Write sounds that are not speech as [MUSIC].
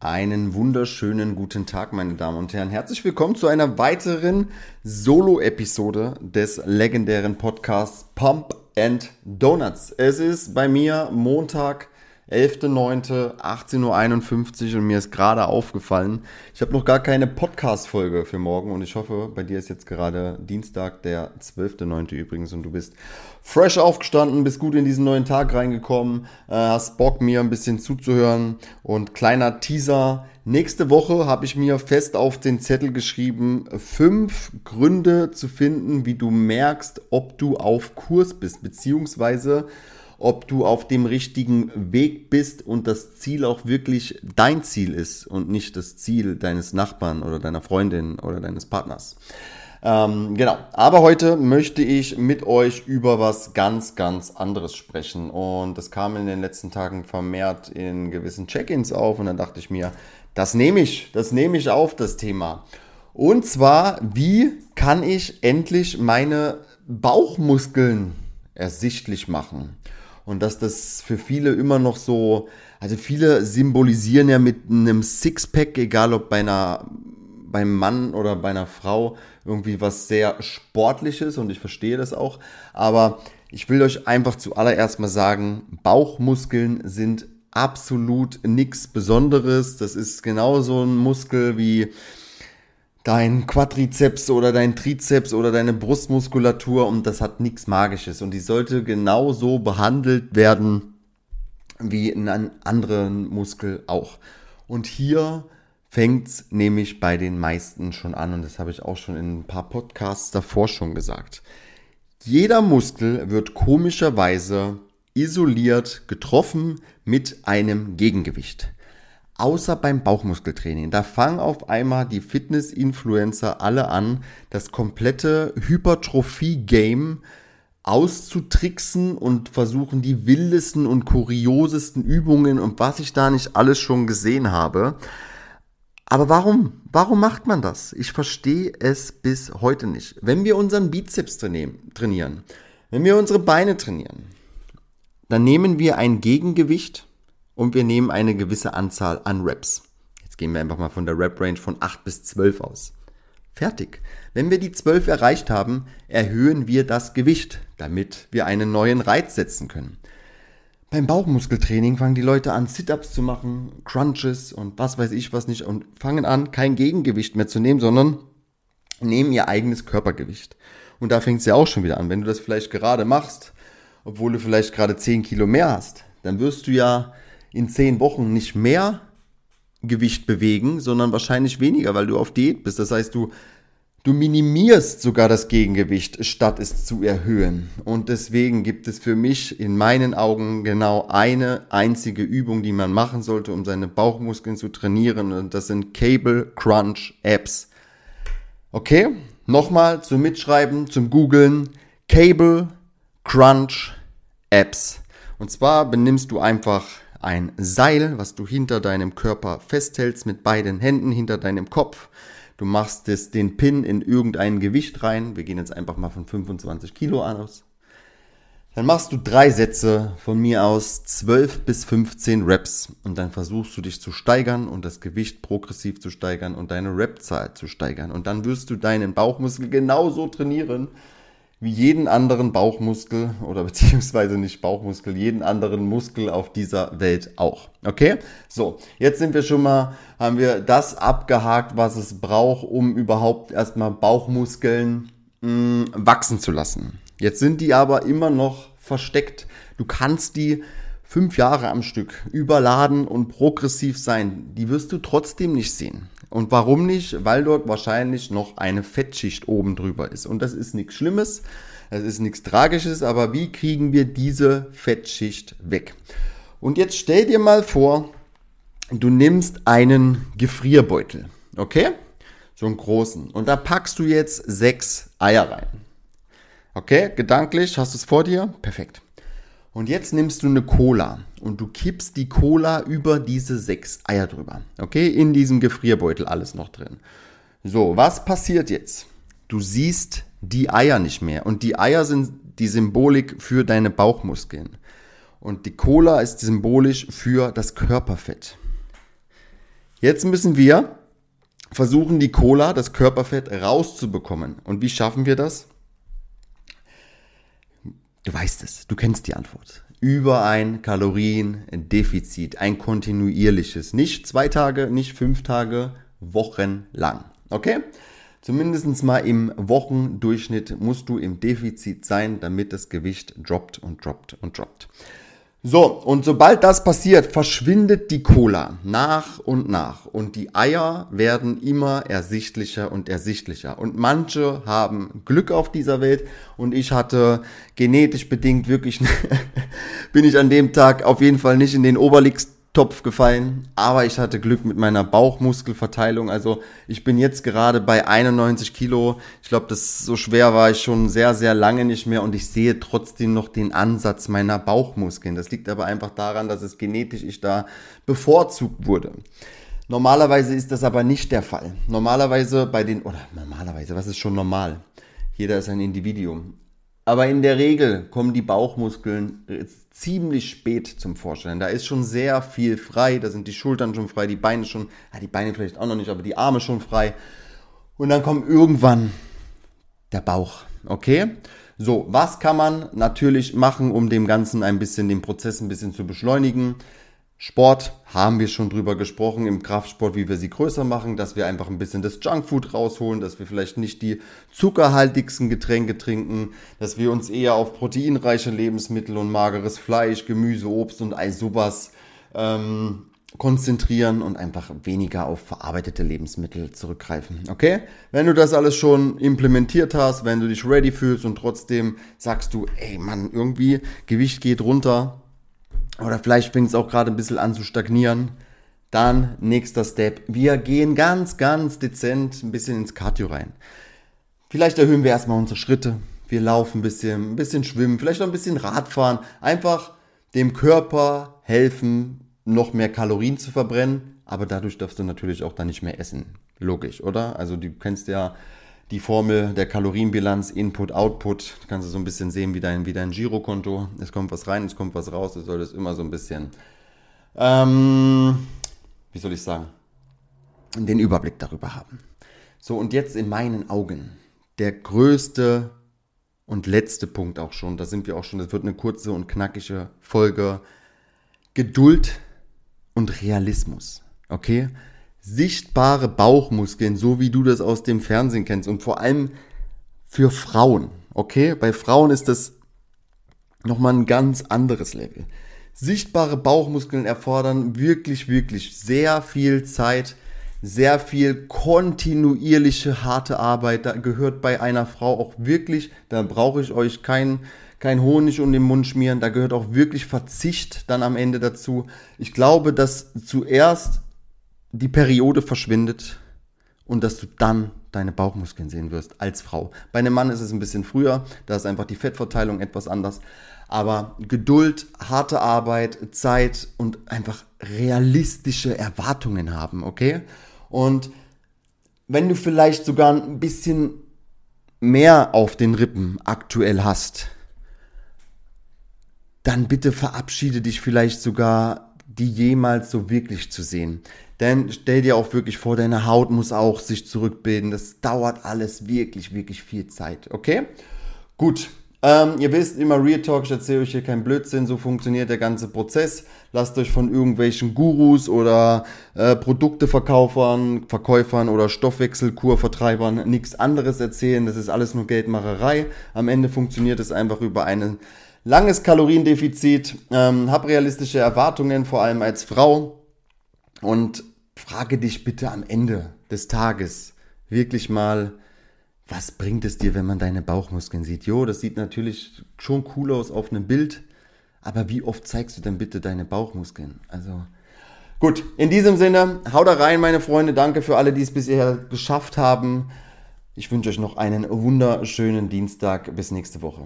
Einen wunderschönen guten Tag, meine Damen und Herren. Herzlich willkommen zu einer weiteren Solo-Episode des legendären Podcasts Pump and Donuts. Es ist bei mir Montag, 11.09.18.51 Uhr und mir ist gerade aufgefallen, ich habe noch gar keine Podcast-Folge für morgen und ich hoffe, bei dir ist jetzt gerade Dienstag, der 12.09. übrigens und du bist fresh aufgestanden, bist gut in diesen neuen Tag reingekommen, äh, hast Bock, mir ein bisschen zuzuhören und kleiner Teaser. Nächste Woche habe ich mir fest auf den Zettel geschrieben, fünf Gründe zu finden, wie du merkst, ob du auf Kurs bist, beziehungsweise ob du auf dem richtigen Weg bist und das Ziel auch wirklich dein Ziel ist und nicht das Ziel deines Nachbarn oder deiner Freundin oder deines Partners. Ähm, genau, aber heute möchte ich mit euch über was ganz, ganz anderes sprechen. Und das kam in den letzten Tagen vermehrt in gewissen Check-ins auf und dann dachte ich mir, das nehme ich, das nehme ich auf, das Thema. Und zwar, wie kann ich endlich meine Bauchmuskeln ersichtlich machen? Und dass das für viele immer noch so, also viele symbolisieren ja mit einem Sixpack, egal ob bei einer, beim Mann oder bei einer Frau, irgendwie was sehr Sportliches und ich verstehe das auch. Aber ich will euch einfach zuallererst mal sagen, Bauchmuskeln sind absolut nichts Besonderes. Das ist genauso ein Muskel wie dein Quadrizeps oder dein Trizeps oder deine Brustmuskulatur und das hat nichts Magisches und die sollte genauso behandelt werden wie einen anderen Muskel auch. Und hier fängt es nämlich bei den meisten schon an und das habe ich auch schon in ein paar Podcasts davor schon gesagt. Jeder Muskel wird komischerweise isoliert getroffen mit einem Gegengewicht außer beim Bauchmuskeltraining. Da fangen auf einmal die Fitness-Influencer alle an, das komplette Hypertrophie-Game auszutricksen und versuchen die wildesten und kuriosesten Übungen und was ich da nicht alles schon gesehen habe. Aber warum? Warum macht man das? Ich verstehe es bis heute nicht. Wenn wir unseren Bizeps trainieren, wenn wir unsere Beine trainieren, dann nehmen wir ein Gegengewicht und wir nehmen eine gewisse Anzahl an Reps. Jetzt gehen wir einfach mal von der Rep-Range von 8 bis 12 aus. Fertig. Wenn wir die 12 erreicht haben, erhöhen wir das Gewicht, damit wir einen neuen Reiz setzen können. Beim Bauchmuskeltraining fangen die Leute an, Sit-ups zu machen, Crunches und was weiß ich was nicht und fangen an, kein Gegengewicht mehr zu nehmen, sondern nehmen ihr eigenes Körpergewicht. Und da fängt es ja auch schon wieder an. Wenn du das vielleicht gerade machst, obwohl du vielleicht gerade 10 Kilo mehr hast, dann wirst du ja in zehn Wochen nicht mehr Gewicht bewegen, sondern wahrscheinlich weniger, weil du auf Diät bist. Das heißt, du, du minimierst sogar das Gegengewicht, statt es zu erhöhen. Und deswegen gibt es für mich in meinen Augen genau eine einzige Übung, die man machen sollte, um seine Bauchmuskeln zu trainieren. Und das sind Cable Crunch Apps. Okay, nochmal zum Mitschreiben, zum Googlen. Cable Crunch Apps. Und zwar benimmst du einfach ein Seil, was du hinter deinem Körper festhältst mit beiden Händen hinter deinem Kopf. Du machst es, den Pin in irgendein Gewicht rein. Wir gehen jetzt einfach mal von 25 Kilo aus. Dann machst du drei Sätze von mir aus 12 bis 15 Reps und dann versuchst du dich zu steigern und das Gewicht progressiv zu steigern und deine Rep-Zahl zu steigern. Und dann wirst du deinen Bauchmuskel genauso trainieren, wie jeden anderen Bauchmuskel oder [LAUGHS] beziehungsweise nicht Bauchmuskel, jeden anderen Muskel auf dieser Welt auch. Okay? So, jetzt sind wir schon mal, haben wir das abgehakt, was es braucht, um überhaupt erstmal Bauchmuskeln mh, mm, wachsen zu lassen. Jetzt sind die aber immer noch versteckt. Du kannst die fünf Jahre am Stück überladen und progressiv sein. Die wirst du trotzdem nicht sehen. Und warum nicht? Weil dort wahrscheinlich noch eine Fettschicht oben drüber ist. Und das ist nichts Schlimmes, das ist nichts Tragisches, aber wie kriegen wir diese Fettschicht weg? Und jetzt stell dir mal vor, du nimmst einen Gefrierbeutel, okay? So einen großen. Und da packst du jetzt sechs Eier rein. Okay, gedanklich, hast du es vor dir? Perfekt. Und jetzt nimmst du eine Cola und du kippst die Cola über diese sechs Eier drüber. Okay, in diesem Gefrierbeutel alles noch drin. So, was passiert jetzt? Du siehst die Eier nicht mehr und die Eier sind die Symbolik für deine Bauchmuskeln. Und die Cola ist symbolisch für das Körperfett. Jetzt müssen wir versuchen, die Cola, das Körperfett rauszubekommen. Und wie schaffen wir das? Du weißt es, du kennst die Antwort. Über ein Kaloriendefizit, ein kontinuierliches. Nicht zwei Tage, nicht fünf Tage, wochenlang. Okay? Zumindest mal im Wochendurchschnitt musst du im Defizit sein, damit das Gewicht droppt und droppt und droppt. So, und sobald das passiert, verschwindet die Cola nach und nach und die Eier werden immer ersichtlicher und ersichtlicher. Und manche haben Glück auf dieser Welt und ich hatte genetisch bedingt wirklich, [LAUGHS] bin ich an dem Tag auf jeden Fall nicht in den Oberliegst Topf gefallen, aber ich hatte Glück mit meiner Bauchmuskelverteilung. Also ich bin jetzt gerade bei 91 Kilo. Ich glaube, das so schwer war ich schon sehr, sehr lange nicht mehr und ich sehe trotzdem noch den Ansatz meiner Bauchmuskeln. Das liegt aber einfach daran, dass es genetisch ich da bevorzugt wurde. Normalerweise ist das aber nicht der Fall. Normalerweise bei den, oder normalerweise, was ist schon normal? Jeder ist ein Individuum. Aber in der Regel kommen die Bauchmuskeln ziemlich spät zum Vorstellen. Da ist schon sehr viel frei, da sind die Schultern schon frei, die Beine schon, ja, die Beine vielleicht auch noch nicht, aber die Arme schon frei. Und dann kommt irgendwann der Bauch, okay? So, was kann man natürlich machen, um dem Ganzen ein bisschen, den Prozess ein bisschen zu beschleunigen? Sport haben wir schon drüber gesprochen im Kraftsport, wie wir sie größer machen, dass wir einfach ein bisschen das Junkfood rausholen, dass wir vielleicht nicht die zuckerhaltigsten Getränke trinken, dass wir uns eher auf proteinreiche Lebensmittel und mageres Fleisch, Gemüse, Obst und all sowas ähm, konzentrieren und einfach weniger auf verarbeitete Lebensmittel zurückgreifen. Okay? Wenn du das alles schon implementiert hast, wenn du dich ready fühlst und trotzdem sagst du, ey Mann, irgendwie Gewicht geht runter, oder vielleicht fängt es auch gerade ein bisschen an zu stagnieren. Dann nächster Step. Wir gehen ganz, ganz dezent ein bisschen ins Cardio rein. Vielleicht erhöhen wir erstmal unsere Schritte. Wir laufen ein bisschen, ein bisschen schwimmen, vielleicht auch ein bisschen Radfahren. Einfach dem Körper helfen, noch mehr Kalorien zu verbrennen. Aber dadurch darfst du natürlich auch dann nicht mehr essen. Logisch, oder? Also du kennst ja die Formel der Kalorienbilanz, Input, Output. Da kannst du so ein bisschen sehen wie dein, wie dein Girokonto. Es kommt was rein, es kommt was raus. Du solltest immer so ein bisschen, ähm, wie soll ich sagen, den Überblick darüber haben. So, und jetzt in meinen Augen der größte und letzte Punkt auch schon. Da sind wir auch schon. Das wird eine kurze und knackige Folge. Geduld und Realismus. Okay? Sichtbare Bauchmuskeln, so wie du das aus dem Fernsehen kennst und vor allem für Frauen. Okay, bei Frauen ist das nochmal ein ganz anderes Level. Sichtbare Bauchmuskeln erfordern wirklich, wirklich sehr viel Zeit, sehr viel kontinuierliche harte Arbeit. Da gehört bei einer Frau auch wirklich, da brauche ich euch kein, kein Honig um den Mund schmieren, da gehört auch wirklich Verzicht dann am Ende dazu. Ich glaube, dass zuerst die Periode verschwindet und dass du dann deine Bauchmuskeln sehen wirst als Frau. Bei einem Mann ist es ein bisschen früher, da ist einfach die Fettverteilung etwas anders. Aber Geduld, harte Arbeit, Zeit und einfach realistische Erwartungen haben, okay? Und wenn du vielleicht sogar ein bisschen mehr auf den Rippen aktuell hast, dann bitte verabschiede dich vielleicht sogar, die jemals so wirklich zu sehen. Denn stell dir auch wirklich vor, deine Haut muss auch sich zurückbilden. Das dauert alles wirklich, wirklich viel Zeit. Okay? Gut. Ähm, ihr wisst immer Real Talk, ich erzähle euch hier keinen Blödsinn, so funktioniert der ganze Prozess. Lasst euch von irgendwelchen Gurus oder äh, Produkteverkaufern, Verkäufern oder Stoffwechselkurvertreibern nichts anderes erzählen. Das ist alles nur Geldmacherei. Am Ende funktioniert es einfach über ein langes Kaloriendefizit. Ähm, hab realistische Erwartungen, vor allem als Frau. Und frage dich bitte am Ende des Tages wirklich mal, was bringt es dir, wenn man deine Bauchmuskeln sieht? Jo, das sieht natürlich schon cool aus auf einem Bild, aber wie oft zeigst du denn bitte deine Bauchmuskeln? Also gut, in diesem Sinne, hau da rein, meine Freunde. Danke für alle, die es bisher geschafft haben. Ich wünsche euch noch einen wunderschönen Dienstag. Bis nächste Woche.